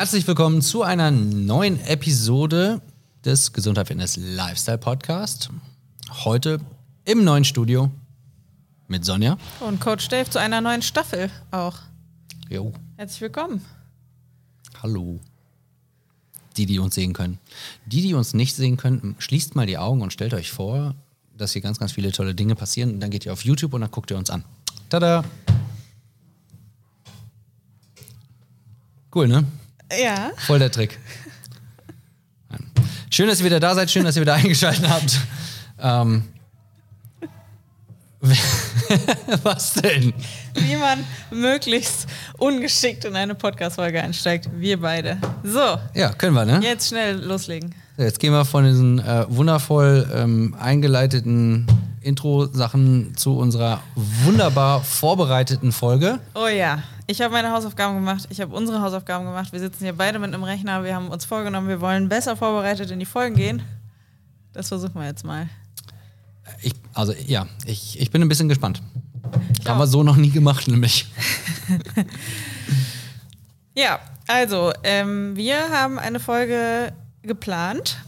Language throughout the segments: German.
Herzlich willkommen zu einer neuen Episode des Gesundheit Fitness Lifestyle Podcast. Heute im neuen Studio mit Sonja. Und Coach Dave zu einer neuen Staffel auch. Jo. Herzlich willkommen. Hallo. Die, die uns sehen können. Die, die uns nicht sehen können, schließt mal die Augen und stellt euch vor, dass hier ganz, ganz viele tolle Dinge passieren. Und dann geht ihr auf YouTube und dann guckt ihr uns an. Tada! Cool, ne? Ja. Voll der Trick. Schön, dass ihr wieder da seid, schön, dass ihr wieder eingeschaltet habt. Ähm, was denn? Wie man möglichst ungeschickt in eine Podcast-Folge einsteigt. Wir beide. So. Ja, können wir, ne? Jetzt schnell loslegen. Jetzt gehen wir von diesen äh, wundervoll ähm, eingeleiteten Intro-Sachen zu unserer wunderbar vorbereiteten Folge. Oh ja, ich habe meine Hausaufgaben gemacht. Ich habe unsere Hausaufgaben gemacht. Wir sitzen hier beide mit einem Rechner. Wir haben uns vorgenommen, wir wollen besser vorbereitet in die Folgen gehen. Das versuchen wir jetzt mal. Ich, also ja, ich, ich bin ein bisschen gespannt. Ich Haben wir so noch nie gemacht, nämlich. Ja, also, ähm, wir haben eine Folge geplant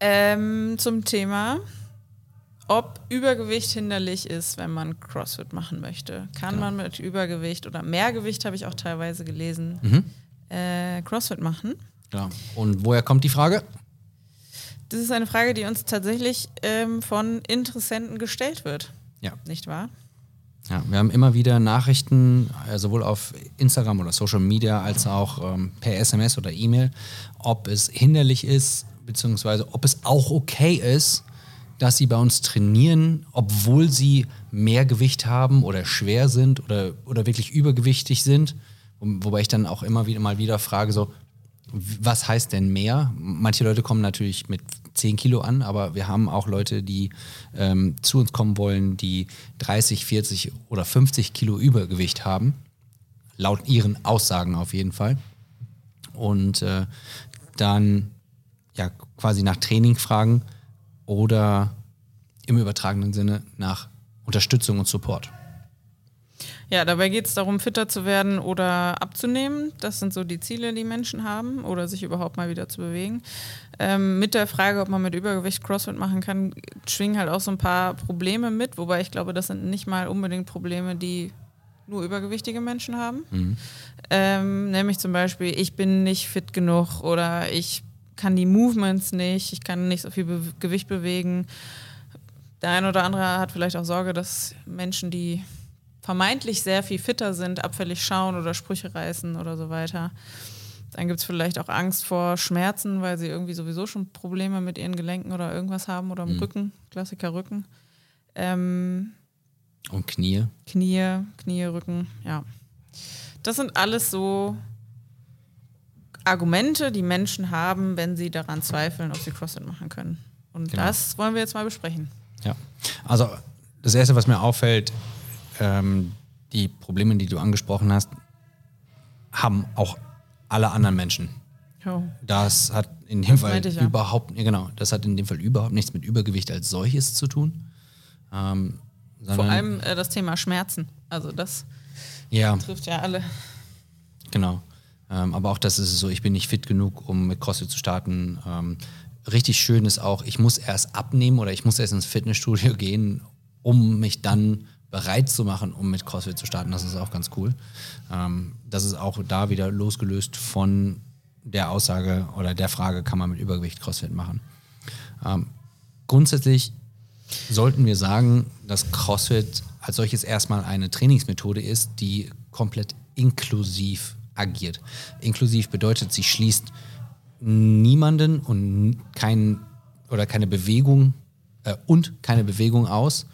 ähm, zum Thema, ob Übergewicht hinderlich ist, wenn man CrossFit machen möchte. Kann Genau. man mit Übergewicht oder Mehrgewicht, habe ich auch teilweise gelesen, Mhm. äh, CrossFit machen? Genau. Und woher kommt die Frage? Das ist eine Frage, die uns tatsächlich ähm, von Interessenten gestellt wird, Ja. nicht wahr? Ja, wir haben immer wieder Nachrichten, äh, sowohl auf Instagram oder Social Media als auch ähm, per SMS oder E-Mail, ob es hinderlich ist, beziehungsweise ob es auch okay ist, dass sie bei uns trainieren, obwohl sie mehr Gewicht haben oder schwer sind oder, oder wirklich übergewichtig sind. Wo- Wobei ich dann auch immer wieder mal wieder frage, so, was heißt denn mehr? Manche Leute kommen natürlich mit 10 Kilo an, aber wir haben auch Leute, die ähm, zu uns kommen wollen, die 30, 40 oder 50 Kilo Übergewicht haben. Laut ihren Aussagen auf jeden Fall. Und äh, dann ja quasi nach Training fragen oder im übertragenen Sinne nach Unterstützung und Support. Ja, dabei geht es darum, fitter zu werden oder abzunehmen. Das sind so die Ziele, die Menschen haben oder sich überhaupt mal wieder zu bewegen. Ähm, mit der Frage, ob man mit Übergewicht CrossFit machen kann, schwingen halt auch so ein paar Probleme mit, wobei ich glaube, das sind nicht mal unbedingt Probleme, die nur übergewichtige Menschen haben. Ähm, nämlich zum Beispiel, ich bin nicht fit genug oder ich kann die Movements nicht, ich kann nicht so viel Be Gewicht bewegen. Der eine oder andere hat vielleicht auch Sorge, dass Menschen, die vermeintlich sehr viel fitter sind, abfällig schauen oder Sprüche reißen oder so weiter. Dann gibt es vielleicht auch Angst vor Schmerzen, weil sie irgendwie sowieso schon Probleme mit ihren Gelenken oder irgendwas haben oder im Rücken, Klassiker Rücken. Ähm, Und Knie. Knie, Knie, Rücken, ja. Das sind alles so Argumente, die Menschen haben, wenn sie daran zweifeln, ob sie CrossFit machen können. Und Genau. das wollen wir jetzt mal besprechen. Ja, also das Erste, was mir auffällt, ähm, die Probleme, die du angesprochen hast, haben auch alle anderen Menschen. Jo. Das hat in dem Fall meinte ich ja. überhaupt, genau, das hat in dem Fall überhaupt nichts mit Übergewicht als solches zu tun. Ähm, Vor allem äh, das Thema Schmerzen. Also das ja, trifft ja alle. Genau. Ähm, aber auch das ist so, ich bin nicht fit genug, um mit CrossFit zu starten. Ähm, richtig schön ist auch, ich muss erst abnehmen oder ich muss erst ins Fitnessstudio gehen, um mich dann bereit zu machen, um mit CrossFit zu starten. Das ist auch ganz cool. Ähm, das ist auch da wieder losgelöst von der Aussage oder der Frage, kann man mit Übergewicht CrossFit machen. Ähm, grundsätzlich sollten wir sagen, dass CrossFit als solches erstmal eine Trainingsmethode ist, die komplett inklusiv agiert. Inklusiv bedeutet, sie schließt niemanden und kein, oder keine Bewegung äh, und keine Bewegung aus.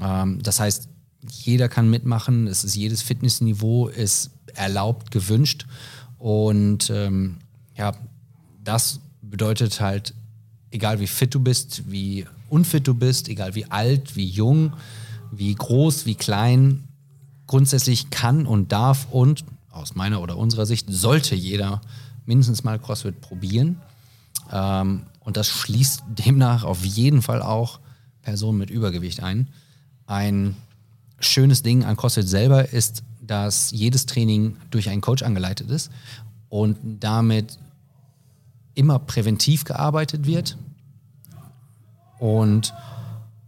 Ähm, das heißt, jeder kann mitmachen, es ist jedes Fitnessniveau ist erlaubt, gewünscht und ähm, ja, das bedeutet halt, egal wie fit du bist, wie unfit du bist, egal wie alt, wie jung, wie groß, wie klein, grundsätzlich kann und darf und aus meiner oder unserer Sicht sollte jeder mindestens mal CrossFit probieren. Ähm, und das schließt demnach auf jeden Fall auch Personen mit Übergewicht ein. Ein schönes Ding an CrossFit selber ist, dass jedes Training durch einen Coach angeleitet ist und damit immer präventiv gearbeitet wird und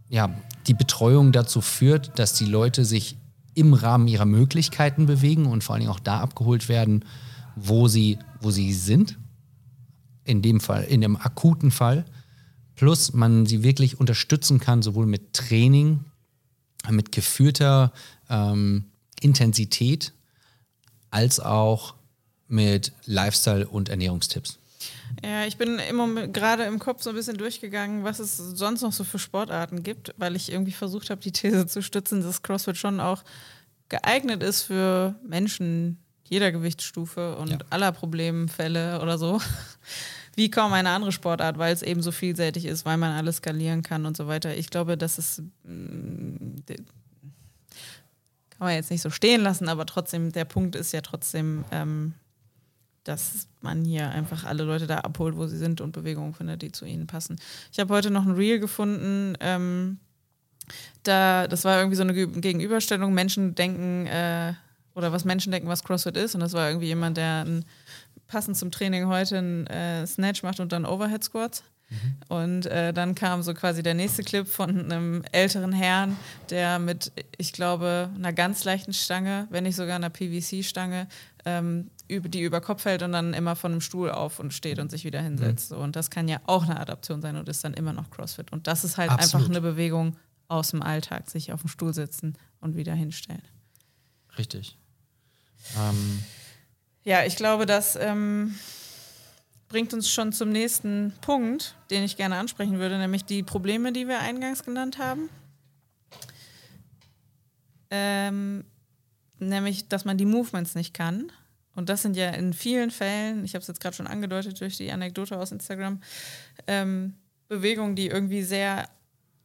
ja, die Betreuung dazu führt, dass die Leute sich im Rahmen ihrer Möglichkeiten bewegen und vor allen Dingen auch da abgeholt werden, wo sie, wo sie sind. In dem Fall, in dem akuten Fall. Plus man sie wirklich unterstützen kann, sowohl mit Training, mit geführter ähm, Intensität, als auch mit Lifestyle- und Ernährungstipps. Ja, ich bin immer gerade im Kopf so ein bisschen durchgegangen, was es sonst noch so für Sportarten gibt, weil ich irgendwie versucht habe, die These zu stützen, dass CrossFit schon auch geeignet ist für Menschen jeder Gewichtsstufe und ja. aller Problemfälle oder so. Wie kaum eine andere Sportart, weil es eben so vielseitig ist, weil man alles skalieren kann und so weiter. Ich glaube, das ist mm, kann man jetzt nicht so stehen lassen, aber trotzdem, der Punkt ist ja trotzdem, ähm, dass man hier einfach alle Leute da abholt, wo sie sind und Bewegungen findet, die zu ihnen passen. Ich habe heute noch ein Reel gefunden, ähm, da, das war irgendwie so eine Gegenüberstellung, Menschen denken, äh, oder was Menschen denken, was CrossFit ist. Und das war irgendwie jemand, der ein, passend zum Training heute einen äh, Snatch macht und dann Overhead Squats. Mhm. Und äh, dann kam so quasi der nächste Clip von einem älteren Herrn, der mit, ich glaube, einer ganz leichten Stange, wenn nicht sogar einer PVC-Stange, ähm, über, die über Kopf fällt und dann immer von einem Stuhl auf und steht und sich wieder hinsetzt. Mhm. Und das kann ja auch eine Adaption sein und ist dann immer noch CrossFit. Und das ist halt Absolut. einfach eine Bewegung aus dem Alltag, sich auf den Stuhl sitzen und wieder hinstellen. Richtig. Ähm. Ja, ich glaube, das ähm, bringt uns schon zum nächsten Punkt, den ich gerne ansprechen würde, nämlich die Probleme, die wir eingangs genannt haben. Ähm, nämlich, dass man die Movements nicht kann. Und das sind ja in vielen Fällen, ich habe es jetzt gerade schon angedeutet durch die Anekdote aus Instagram, ähm, Bewegungen, die irgendwie sehr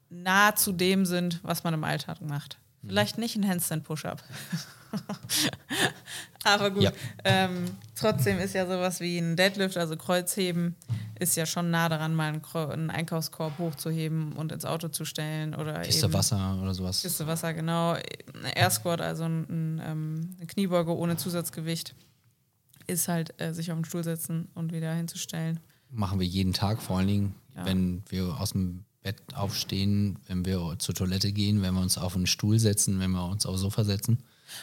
nah zu dem sind, was man im Alltag macht. Mhm. Vielleicht nicht ein Handstand-Push-Up. Aber gut. Ja. Ähm, trotzdem ist ja sowas wie ein Deadlift, also Kreuzheben, ist ja schon nah daran, mal einen, einen Einkaufskorb hochzuheben und ins Auto zu stellen. Oder Kiste eben, Wasser oder sowas. Kiste Wasser, genau. Air Squat, also ein, ein, ähm, eine Kniebeuge ohne Zusatzgewicht, ist halt äh, sich auf den Stuhl setzen und wieder hinzustellen. Machen wir jeden Tag, vor allen Dingen, ja. wenn wir aus dem Bett aufstehen, wenn wir zur Toilette gehen, wenn wir uns auf einen Stuhl setzen, wenn wir uns aufs Sofa setzen.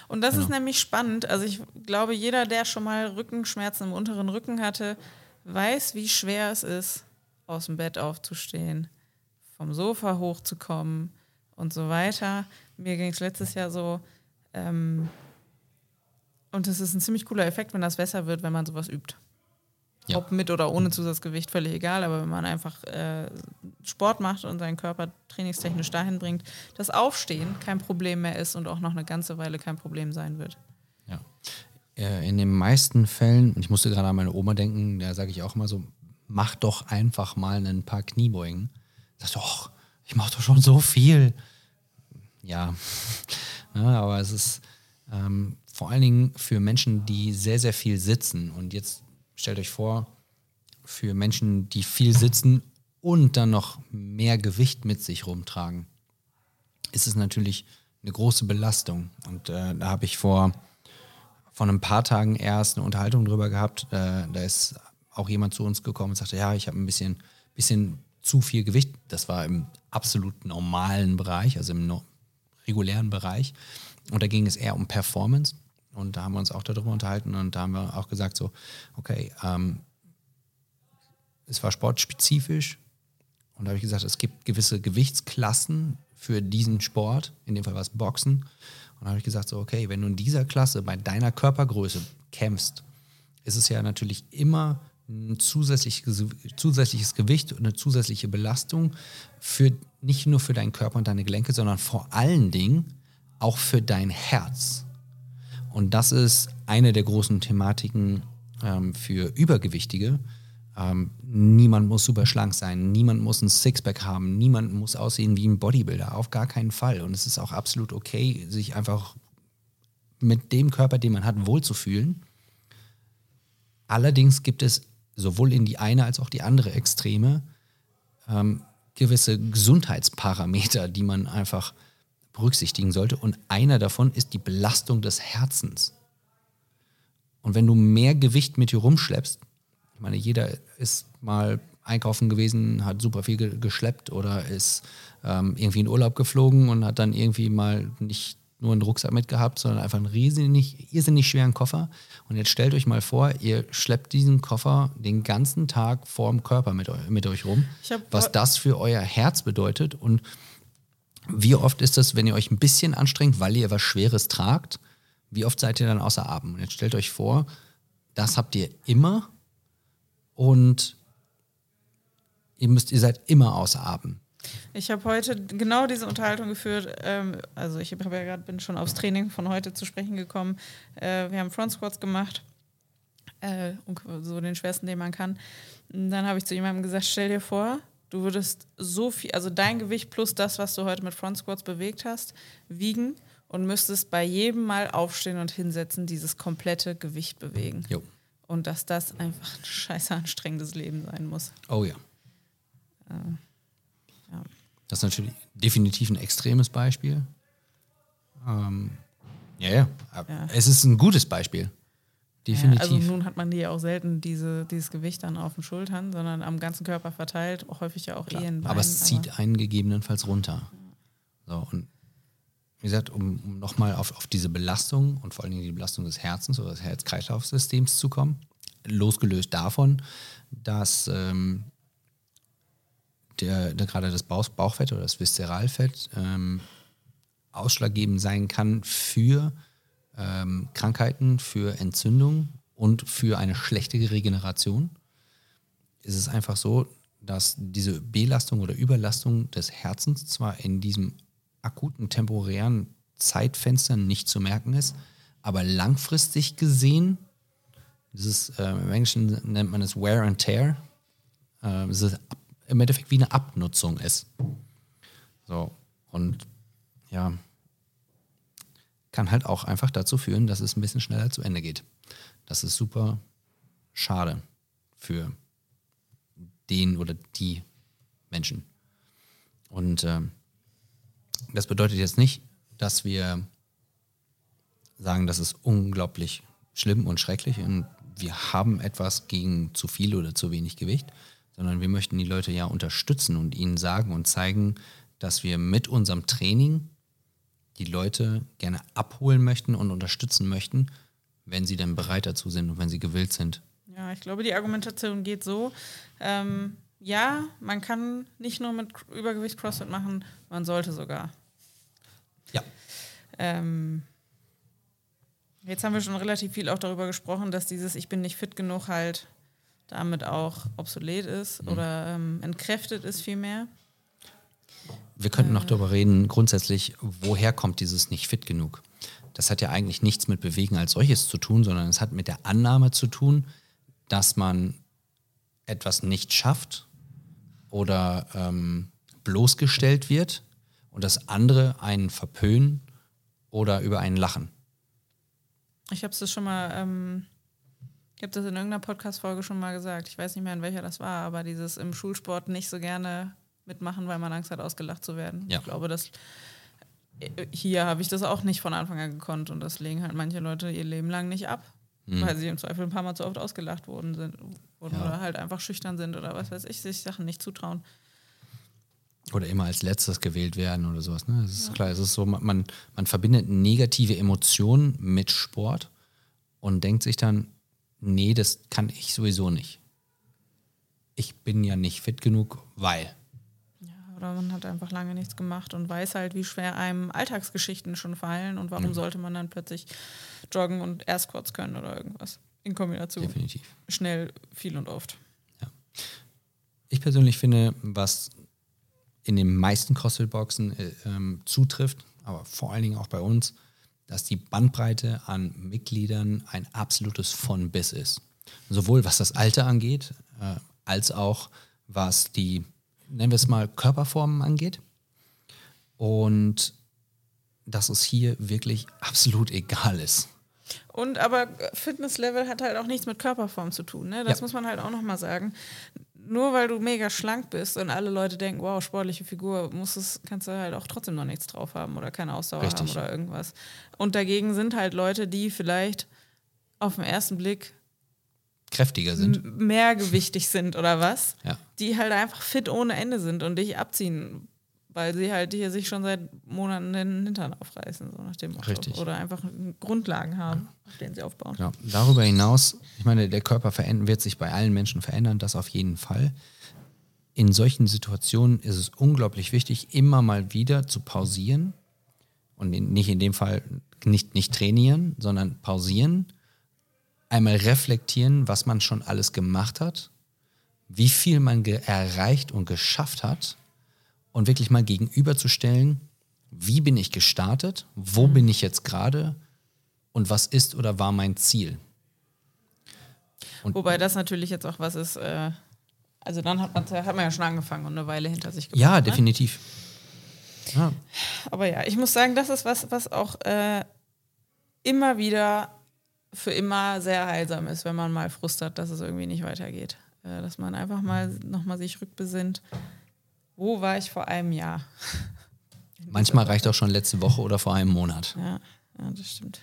Und das genau. ist nämlich spannend. Also ich glaube, jeder, der schon mal Rückenschmerzen im unteren Rücken hatte, weiß, wie schwer es ist, aus dem Bett aufzustehen, vom Sofa hochzukommen und so weiter. Mir ging es letztes Jahr so. Ähm, und es ist ein ziemlich cooler Effekt, wenn das besser wird, wenn man sowas übt. Ja. Ob mit oder ohne Zusatzgewicht, völlig egal. Aber wenn man einfach äh, Sport macht und seinen Körper trainingstechnisch dahin bringt, dass Aufstehen kein Problem mehr ist und auch noch eine ganze Weile kein Problem sein wird. Ja. Äh, in den meisten Fällen, und ich musste gerade an meine Oma denken, da sage ich auch immer so, mach doch einfach mal ein paar Kniebeugen. Sagst du, oh, ich mache doch schon so viel. Ja, ja aber es ist ähm, vor allen Dingen für Menschen, die sehr, sehr viel sitzen und jetzt stellt euch vor, für Menschen, die viel sitzen und dann noch mehr Gewicht mit sich rumtragen, ist es natürlich eine große Belastung. Und äh, da habe ich vor, vor ein paar Tagen erst eine Unterhaltung drüber gehabt. Äh, da ist auch jemand zu uns gekommen und sagte, ja, ich habe ein bisschen, bisschen zu viel Gewicht. Das war im absolut normalen Bereich, also im no regulären Bereich. Und da ging es eher um Performance. Und da haben wir uns auch darüber unterhalten und da haben wir auch gesagt, so, okay, ähm, es war sportspezifisch. Und da habe ich gesagt, es gibt gewisse Gewichtsklassen für diesen Sport. In dem Fall war es Boxen. Und da habe ich gesagt, so, okay, wenn du in dieser Klasse bei deiner Körpergröße kämpfst, ist es ja natürlich immer ein zusätzliches, zusätzliches Gewicht und eine zusätzliche Belastung für nicht nur für deinen Körper und deine Gelenke, sondern vor allen Dingen auch für dein Herz. Und das ist eine der großen Thematiken ähm, für Übergewichtige. Ähm, niemand muss super schlank sein, niemand muss ein Sixpack haben, niemand muss aussehen wie ein Bodybuilder, auf gar keinen Fall. Und es ist auch absolut okay, sich einfach mit dem Körper, den man hat, wohlzufühlen. Allerdings gibt es sowohl in die eine als auch die andere Extreme ähm, gewisse Gesundheitsparameter, die man einfach berücksichtigen sollte. Und einer davon ist die Belastung des Herzens. Und wenn du mehr Gewicht mit dir rumschleppst, ich meine, jeder ist mal einkaufen gewesen, hat super viel ge geschleppt oder ist ähm, irgendwie in Urlaub geflogen und hat dann irgendwie mal nicht nur einen Rucksack mitgehabt, sondern einfach einen riesig, irrsinnig schweren Koffer. Und jetzt stellt euch mal vor, ihr schleppt diesen Koffer den ganzen Tag vorm Körper mit, mit euch rum, was das für euer Herz bedeutet. Und wie oft ist das, wenn ihr euch ein bisschen anstrengt, weil ihr was Schweres tragt, wie oft seid ihr dann außer Atem? Und jetzt stellt euch vor, das habt ihr immer und ihr müsst, ihr seid immer außer Atem. Ich habe heute genau diese Unterhaltung geführt. Ähm, also ich ja gerade bin schon aufs Training von heute zu sprechen gekommen. Äh, wir haben Front Squats gemacht, äh, so den schwersten, den man kann. Und dann habe ich zu jemandem gesagt: Stell dir vor, du würdest so viel, also dein Gewicht plus das, was du heute mit Front Squats bewegt hast, wiegen und müsstest bei jedem Mal aufstehen und hinsetzen, dieses komplette Gewicht bewegen. Jo. Und dass das einfach ein scheiße anstrengendes Leben sein muss. Oh ja. Äh. Ja. Das ist natürlich definitiv ein extremes Beispiel. Ähm, ja, ja, ja, Es ist ein gutes Beispiel. Definitiv. Ja, also nun hat man ja auch selten diese, dieses Gewicht dann auf den Schultern, sondern am ganzen Körper verteilt, auch häufig ja auch Klar, eh Aber es zieht aber einen gegebenenfalls runter. So, und wie gesagt, um, um nochmal auf, auf diese Belastung und vor allen Dingen die Belastung des Herzens oder des Herz-Kreislauf-Systems zu kommen, losgelöst davon, dass ähm, der, der gerade das Bauch, Bauchfett oder das Viszeralfett ähm, ausschlaggebend sein kann für ähm, Krankheiten, für Entzündung und für eine schlechte Regeneration, ist es einfach so, dass diese Belastung oder Überlastung des Herzens zwar in diesem akuten temporären Zeitfenster nicht zu merken ist, aber langfristig gesehen, dieses, äh, im Englischen nennt man es Wear and Tear, äh, es ist im Endeffekt wie eine Abnutzung ist. So, und ja, kann halt auch einfach dazu führen, dass es ein bisschen schneller zu Ende geht. Das ist super schade für den oder die Menschen. Und äh, das bedeutet jetzt nicht, dass wir sagen, das ist unglaublich schlimm und schrecklich und wir haben etwas gegen zu viel oder zu wenig Gewicht, sondern wir möchten die Leute ja unterstützen und ihnen sagen und zeigen, dass wir mit unserem Training die Leute gerne abholen möchten und unterstützen möchten, wenn sie dann bereit dazu sind und wenn sie gewillt sind. Ja, ich glaube, die Argumentation geht so. Ähm, ja, man kann nicht nur mit Übergewicht CrossFit machen, man sollte sogar. Ja. Ähm, jetzt haben wir schon relativ viel auch darüber gesprochen, dass dieses Ich bin nicht fit genug halt damit auch obsolet ist mhm. oder ähm, entkräftet ist vielmehr. Wir könnten noch darüber reden, grundsätzlich, woher kommt dieses nicht fit genug? Das hat ja eigentlich nichts mit Bewegen als solches zu tun, sondern es hat mit der Annahme zu tun, dass man etwas nicht schafft oder ähm, bloßgestellt wird und dass andere einen verpönen oder über einen lachen. Ich habe es schon mal ähm, ich habe das in irgendeiner Podcast-Folge schon mal gesagt. Ich weiß nicht mehr, in welcher das war, aber dieses im Schulsport nicht so gerne mitmachen, weil man Angst hat, ausgelacht zu werden. Ja. Ich glaube, dass hier habe ich das auch nicht von Anfang an gekonnt und das legen halt manche Leute ihr Leben lang nicht ab, mhm. weil sie im Zweifel ein paar Mal zu oft ausgelacht worden sind wurden ja. oder halt einfach schüchtern sind oder was weiß ich, sich Sachen nicht zutrauen. Oder immer als letztes gewählt werden oder sowas. Ne? Das ist ja. klar, es ist so, man, man verbindet negative Emotionen mit Sport und denkt sich dann, nee, das kann ich sowieso nicht. Ich bin ja nicht fit genug, weil. Oder man hat einfach lange nichts gemacht und weiß halt, wie schwer einem Alltagsgeschichten schon fallen und warum mhm. sollte man dann plötzlich joggen und Squats können oder irgendwas. In Kombination. Definitiv. Schnell, viel und oft. Ja. Ich persönlich finde, was in den meisten CrossFit-Boxen äh, ähm, zutrifft, aber vor allen Dingen auch bei uns, dass die Bandbreite an Mitgliedern ein absolutes von bis ist. Sowohl was das Alter angeht, äh, als auch was die, nennen wir es mal, Körperformen angeht. Und dass es hier wirklich absolut egal ist. Und aber Fitnesslevel hat halt auch nichts mit Körperform zu tun. Ne? Das ja. muss man halt auch nochmal sagen nur weil du mega schlank bist und alle Leute denken, wow, sportliche Figur, muss es, kannst du halt auch trotzdem noch nichts drauf haben oder keine Ausdauer Richtig. haben oder irgendwas. Und dagegen sind halt Leute, die vielleicht auf den ersten Blick kräftiger sind. mehrgewichtig sind oder was, Ja. die halt einfach fit ohne Ende sind und dich abziehen, weil sie halt hier sich schon seit Monaten den Hintern aufreißen, so nach dem Motto. Richtig. Oder einfach Grundlagen haben, auf denen sie aufbauen. Genau. Darüber hinaus, ich meine, der Körper wird sich bei allen Menschen verändern, das auf jeden Fall. In solchen Situationen ist es unglaublich wichtig, immer mal wieder zu pausieren und in, nicht in dem Fall nicht, nicht trainieren, sondern pausieren, einmal reflektieren, was man schon alles gemacht hat, wie viel man erreicht und geschafft hat und wirklich mal gegenüberzustellen, wie bin ich gestartet, wo bin ich jetzt gerade und was ist oder war mein Ziel. Wobei das natürlich jetzt auch was ist, äh, also dann hat man, hat man ja schon angefangen und eine Weile hinter sich gebracht. Ja, ne? definitiv. Ja, Aber ja, ich muss sagen, das ist was, was auch äh, immer wieder für immer sehr heilsam ist, wenn man mal Frust hat, dass es irgendwie nicht weitergeht. Äh, dass man einfach mal nochmal sich rückbesinnt. Wo war ich vor einem Jahr? manchmal reicht auch schon letzte Woche oder vor einem Monat. Ja, ja das stimmt.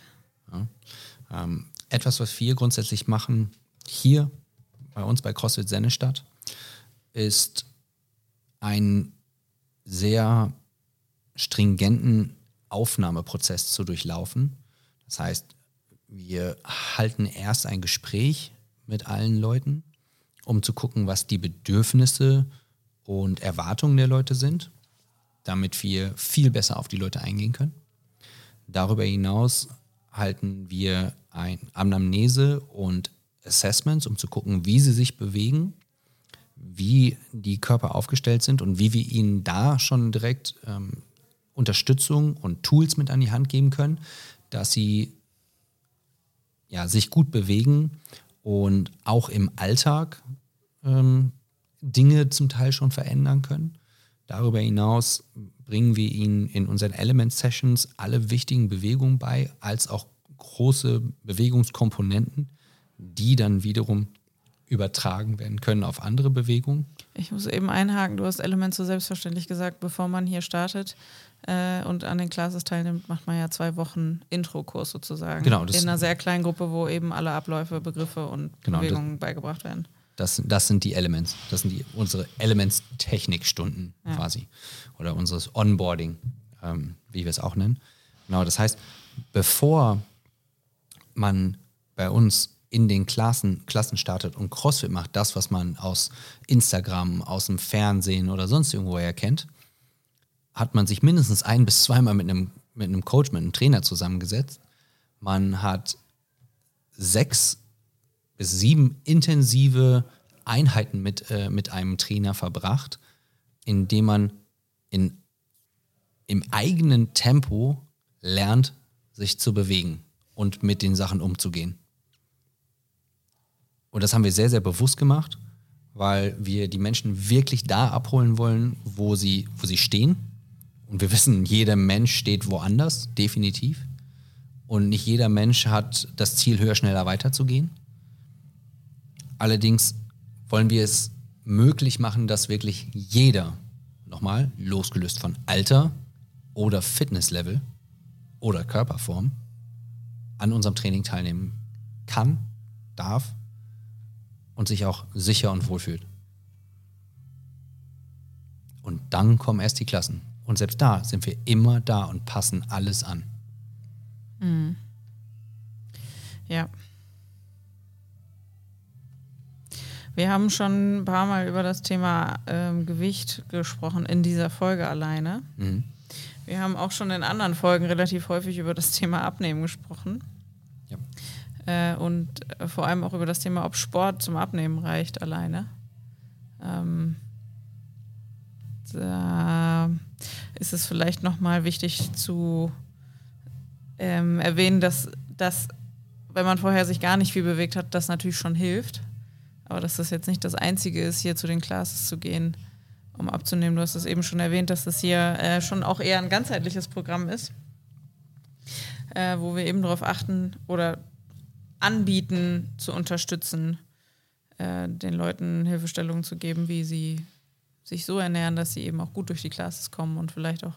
Ähm, etwas, was wir grundsätzlich machen, hier bei uns bei CrossFit Sennestadt, ist einen sehr stringenten Aufnahmeprozess zu durchlaufen. Das heißt, wir halten erst ein Gespräch mit allen Leuten, um zu gucken, was die Bedürfnisse und Erwartungen der Leute sind, damit wir viel besser auf die Leute eingehen können. Darüber hinaus halten wir ein Anamnese und Assessments, um zu gucken, wie sie sich bewegen, wie die Körper aufgestellt sind und wie wir ihnen da schon direkt ähm, Unterstützung und Tools mit an die Hand geben können, dass sie ja, sich gut bewegen und auch im Alltag ähm, Dinge zum Teil schon verändern können. Darüber hinaus bringen wir ihnen in unseren Element Sessions alle wichtigen Bewegungen bei, als auch große Bewegungskomponenten, die dann wiederum übertragen werden können auf andere Bewegungen. Ich muss eben einhaken, du hast Element so selbstverständlich gesagt, bevor man hier startet äh, und an den Classes teilnimmt, macht man ja zwei Wochen Intro-Kurs sozusagen. Genau, das- In einer sehr kleinen Gruppe, wo eben alle Abläufe, Begriffe und Genau, Bewegungen beigebracht werden. Das, das sind die Elements. Das sind die, unsere Elements-Technikstunden quasi. Oder unseres Onboarding, ähm, wie wir es auch nennen. Genau, das heißt, bevor man bei uns in den Klassen, Klassen startet und CrossFit macht, das, was man aus Instagram, aus dem Fernsehen oder sonst irgendwo her kennt, hat man sich mindestens ein bis zweimal mit einem, mit einem Coach, mit einem Trainer zusammengesetzt. Man hat sechs bis sieben intensive Einheiten mit, äh, mit einem Trainer verbracht, indem man in, im eigenen Tempo lernt, sich zu bewegen und mit den Sachen umzugehen. Und das haben wir sehr, sehr bewusst gemacht, weil wir die Menschen wirklich da abholen wollen, wo sie, wo sie stehen. Und wir wissen, jeder Mensch steht woanders, definitiv. Und nicht jeder Mensch hat das Ziel, höher, schneller weiterzugehen. Allerdings wollen wir es möglich machen, dass wirklich jeder, nochmal, losgelöst von Alter oder Fitnesslevel oder Körperform, an unserem Training teilnehmen kann, darf und sich auch sicher und wohl fühlt. Und dann kommen erst die Klassen. Und selbst da sind wir immer da und passen alles an. Ja. Wir haben schon ein paar Mal über das Thema ähm, Gewicht gesprochen in dieser Folge alleine. Mhm. Wir haben auch schon in anderen Folgen relativ häufig über das Thema Abnehmen gesprochen. Äh, und vor allem auch über das Thema, ob Sport zum Abnehmen reicht alleine. Ähm, da ist es vielleicht nochmal wichtig zu ähm, erwähnen, dass, dass, wenn man vorher sich gar nicht viel bewegt hat, das natürlich schon hilft. Aber dass das jetzt nicht das Einzige ist, hier zu den Classes zu gehen, um abzunehmen. Du hast es eben schon erwähnt, dass das hier äh, schon auch eher ein ganzheitliches Programm ist, äh, wo wir eben darauf achten oder anbieten, zu unterstützen, äh, den Leuten Hilfestellungen zu geben, wie sie sich so ernähren, dass sie eben auch gut durch die Classes kommen und vielleicht auch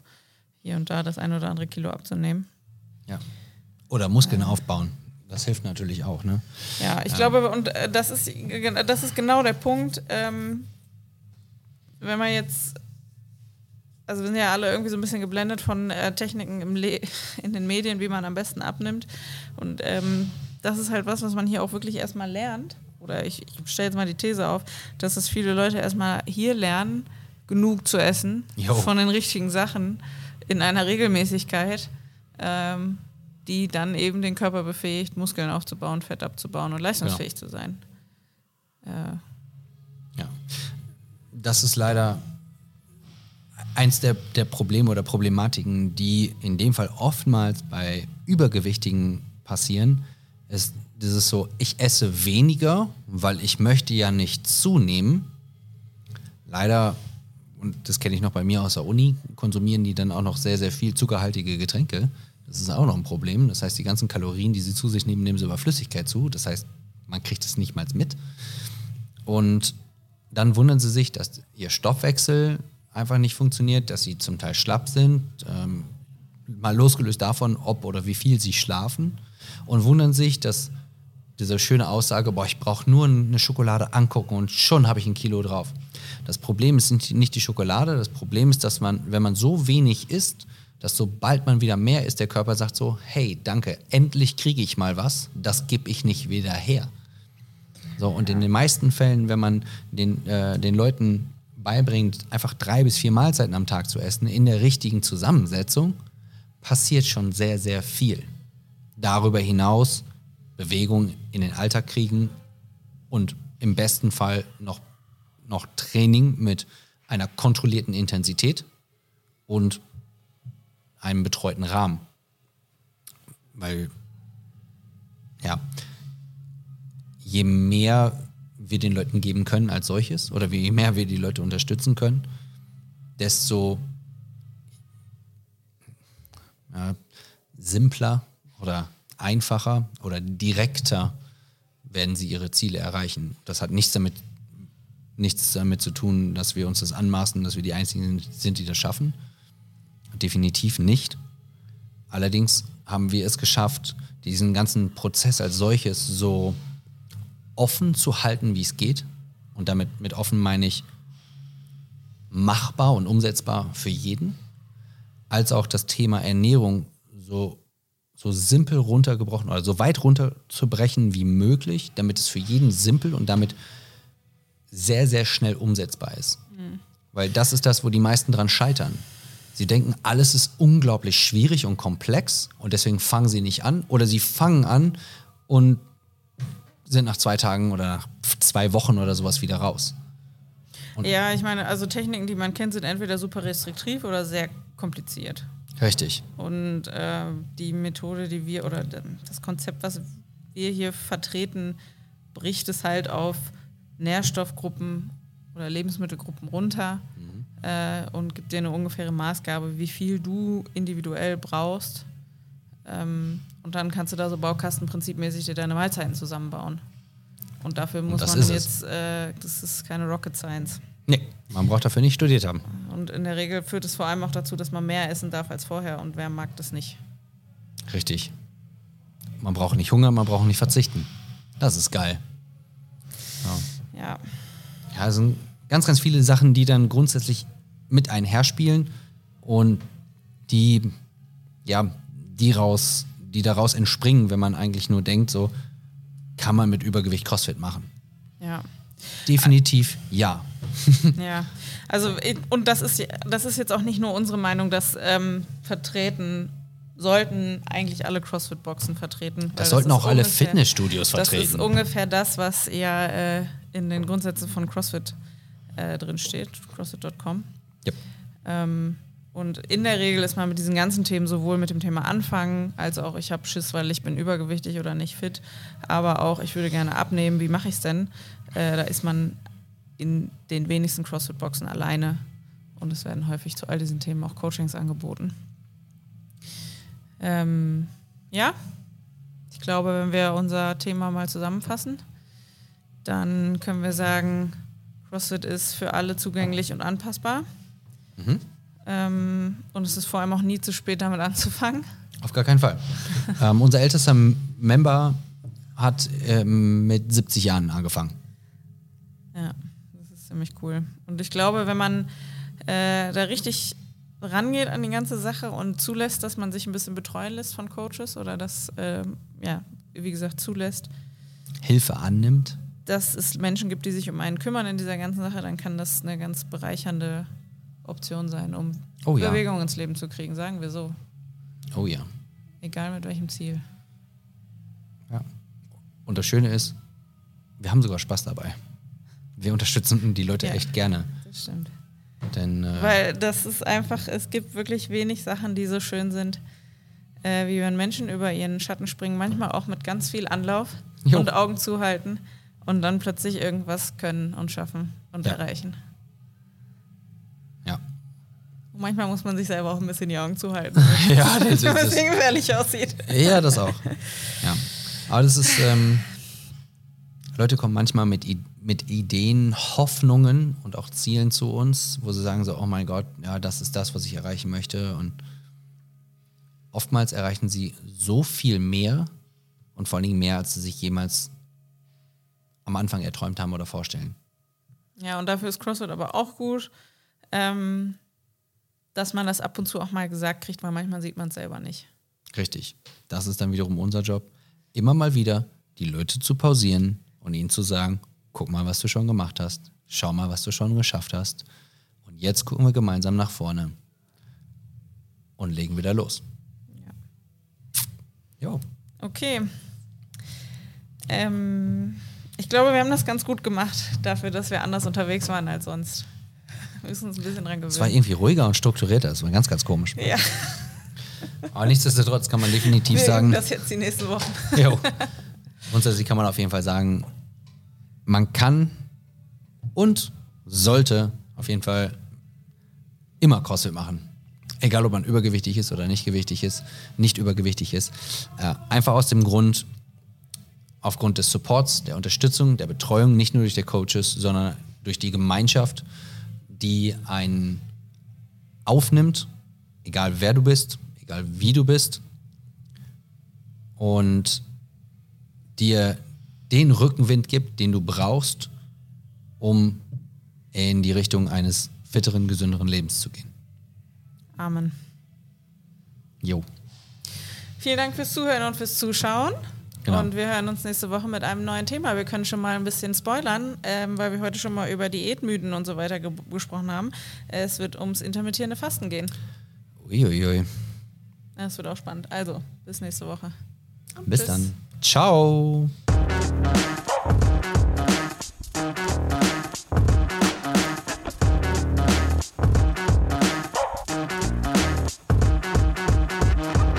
hier und da das ein oder andere Kilo abzunehmen. Ja. Oder Muskeln aufbauen. Das hilft natürlich auch, ne? Ja, ich ähm. glaube, und äh, das, ist, das ist genau der Punkt. Ähm, wenn man jetzt, also wir sind ja alle irgendwie so ein bisschen geblendet von äh, Techniken im in den Medien, wie man am besten abnimmt. Und ähm, das ist halt was, was man hier auch wirklich erstmal lernt. Oder ich, ich stelle jetzt mal die These auf, dass es viele Leute erstmal hier lernen, genug zu essen jo. von den richtigen Sachen in einer Regelmäßigkeit. Ähm, die dann eben den Körper befähigt, Muskeln aufzubauen, Fett abzubauen und leistungsfähig ja. zu sein. Äh. Ja. Das ist leider eins der, der Probleme oder Problematiken, die in dem Fall oftmals bei Übergewichtigen passieren, ist dieses so, ich esse weniger, weil ich möchte ja nicht zunehmen. Leider, und das kenne ich noch bei mir aus der Uni, konsumieren die dann auch noch sehr, sehr viel zuckerhaltige Getränke. Das ist auch noch ein Problem. Das heißt, die ganzen Kalorien, die sie zu sich nehmen, nehmen sie über Flüssigkeit zu. Das heißt, man kriegt es nicht mal mit. Und dann wundern sie sich, dass ihr Stoffwechsel einfach nicht funktioniert, dass sie zum Teil schlapp sind, ähm, mal losgelöst davon, ob oder wie viel sie schlafen und wundern sich, dass diese schöne Aussage, boah, ich brauche nur eine Schokolade angucken und schon habe ich ein Kilo drauf. Das Problem ist nicht die Schokolade, das Problem ist, dass man, wenn man so wenig isst, dass sobald man wieder mehr ist, der Körper sagt so, hey, danke, endlich kriege ich mal was, das gebe ich nicht wieder her. So, und in den meisten Fällen, wenn man den, äh, den Leuten beibringt, einfach drei bis vier Mahlzeiten am Tag zu essen, in der richtigen Zusammensetzung, passiert schon sehr, sehr viel. Darüber hinaus Bewegung in den Alltag kriegen und im besten Fall noch, noch Training mit einer kontrollierten Intensität und einem betreuten Rahmen. Weil, ja, je mehr wir den Leuten geben können als solches oder je mehr wir die Leute unterstützen können, desto ja, simpler oder einfacher oder direkter werden sie ihre Ziele erreichen. Das hat nichts damit, nichts damit zu tun, dass wir uns das anmaßen, dass wir die Einzigen sind, die das schaffen, definitiv nicht. Allerdings haben wir es geschafft, diesen ganzen Prozess als solches so offen zu halten, wie es geht. Und damit mit offen meine ich machbar und umsetzbar für jeden, als auch das Thema Ernährung so, so simpel runtergebrochen oder so weit runterzubrechen wie möglich, damit es für jeden simpel und damit sehr, sehr schnell umsetzbar ist. Mhm. Weil das ist das, wo die meisten dran scheitern. Sie denken, alles ist unglaublich schwierig und komplex und deswegen fangen sie nicht an oder sie fangen an und sind nach zwei Tagen oder nach zwei Wochen oder sowas wieder raus. Und ja, ich meine, also Techniken, die man kennt, sind entweder super restriktiv oder sehr kompliziert. Richtig. Und äh, die Methode, die wir oder das Konzept, was wir hier vertreten, bricht es halt auf Nährstoffgruppen oder Lebensmittelgruppen runter äh, und gibt dir eine ungefähre Maßgabe, wie viel du individuell brauchst. Ähm, und dann kannst du da so baukastenprinzipmäßig dir deine Mahlzeiten zusammenbauen. Und dafür muss und man jetzt, äh, das ist keine Rocket Science. Nee, man braucht dafür nicht studiert haben. Und in der Regel führt es vor allem auch dazu, dass man mehr essen darf als vorher. Und wer mag das nicht? Richtig. Man braucht nicht Hunger, man braucht nicht verzichten. Das ist geil. Ja. Ja, ja also ganz, ganz viele Sachen, die dann grundsätzlich mit einherspielen und die, ja, die raus, die daraus entspringen, wenn man eigentlich nur denkt, so kann man mit Übergewicht CrossFit machen. Ja. Definitiv ja. ja, also und das ist, das ist jetzt auch nicht nur unsere Meinung, das ähm, vertreten sollten eigentlich alle CrossFit-Boxen vertreten. Das sollten das auch alle ungefähr, Fitnessstudios vertreten. Das ist ungefähr das, was ja äh, in den Grundsätzen von CrossFit äh, drin steht, crossfit.com. Yep. Ähm, und in der Regel ist man mit diesen ganzen Themen sowohl mit dem Thema Anfangen, als auch ich habe Schiss, weil ich bin übergewichtig oder nicht fit, aber auch ich würde gerne abnehmen, wie mache ich es denn? Äh, da ist man in den wenigsten CrossFit-Boxen alleine und es werden häufig zu all diesen Themen auch Coachings angeboten. Ähm, ja, ich glaube, wenn wir unser Thema mal zusammenfassen, dann können wir sagen, CrossFit ist für alle zugänglich und anpassbar. Mhm. Ähm, und es ist vor allem auch nie zu spät, damit anzufangen. Auf gar keinen Fall. ähm, unser ältester Member hat ähm, mit 70 Jahren angefangen. Ja, das ist ziemlich cool. Und ich glaube, wenn man äh, da richtig rangeht an die ganze Sache und zulässt, dass man sich ein bisschen betreuen lässt von Coaches oder das, äh, ja, wie gesagt, zulässt, Hilfe annimmt. dass es Menschen gibt, die sich um einen kümmern in dieser ganzen Sache, dann kann das eine ganz bereichernde Option sein, um Oh ja. Bewegung ins Leben zu kriegen, sagen wir so. Oh ja. Egal mit welchem Ziel. ja. Und das Schöne ist, wir haben sogar Spaß dabei. Wir unterstützen die Leute Ja. echt gerne. Das stimmt. Denn äh, Weil das ist einfach, es gibt wirklich wenig Sachen, die so schön sind, äh, wie wenn Menschen über ihren Schatten springen, manchmal auch mit ganz viel Anlauf Jo. und Augen zuhalten und dann plötzlich irgendwas können und schaffen und Ja. erreichen. Manchmal muss man sich selber auch ein bisschen die Augen zuhalten, ja, das wenn ist, es gefährlich aussieht. Ja, das auch. Ja. Aber das ist, ähm, Leute kommen manchmal mit, mit Ideen, Hoffnungen und auch Zielen zu uns, wo sie sagen so, oh mein Gott, ja, das ist das, was ich erreichen möchte. Und oftmals erreichen sie so viel mehr und vor allen Dingen mehr, als sie sich jemals am Anfang erträumt haben oder vorstellen. Ja, und dafür ist CrossFit aber auch gut, ähm, dass man das ab und zu auch mal gesagt kriegt, weil manchmal sieht man es selber nicht. Richtig. Das ist dann wiederum unser Job, immer mal wieder die Leute zu pausieren und ihnen zu sagen, guck mal, was du schon gemacht hast, schau mal, was du schon geschafft hast. Und jetzt gucken wir gemeinsam nach vorne und legen wieder los. Jo. Okay. Ähm, ich glaube, wir haben das ganz gut gemacht, dafür, dass wir anders unterwegs waren als sonst. Müssen uns ein bisschen dran Es war gewöhnen. irgendwie ruhiger und strukturierter, es war ganz, ganz komisch. Ja, Aber nichtsdestotrotz kann man definitiv wir sagen, das jetzt die nächsten Wochen. Jo. Grundsätzlich kann man auf jeden Fall sagen, man kann und sollte auf jeden Fall immer CrossFit machen. Egal, ob man übergewichtig ist oder nicht gewichtig ist, nicht übergewichtig ist. Äh, einfach aus dem Grund, aufgrund des Supports, der Unterstützung, der Betreuung, nicht nur durch die Coaches, sondern durch die Gemeinschaft, die einen aufnimmt, egal wer du bist, egal wie du bist, und dir den Rückenwind gibt, den du brauchst, um in die Richtung eines fitteren, gesünderen Lebens zu gehen. Amen. Jo. Vielen Dank fürs Zuhören und fürs Zuschauen. Genau. Und wir hören uns nächste Woche mit einem neuen Thema. Wir können schon mal ein bisschen spoilern, ähm, weil wir heute schon mal über Diätmythen und so weiter ge gesprochen haben. Es wird ums intermittierende Fasten gehen. Uiuiui. Das wird auch spannend. Also, bis nächste Woche. Bis Tschüss. dann. Ciao.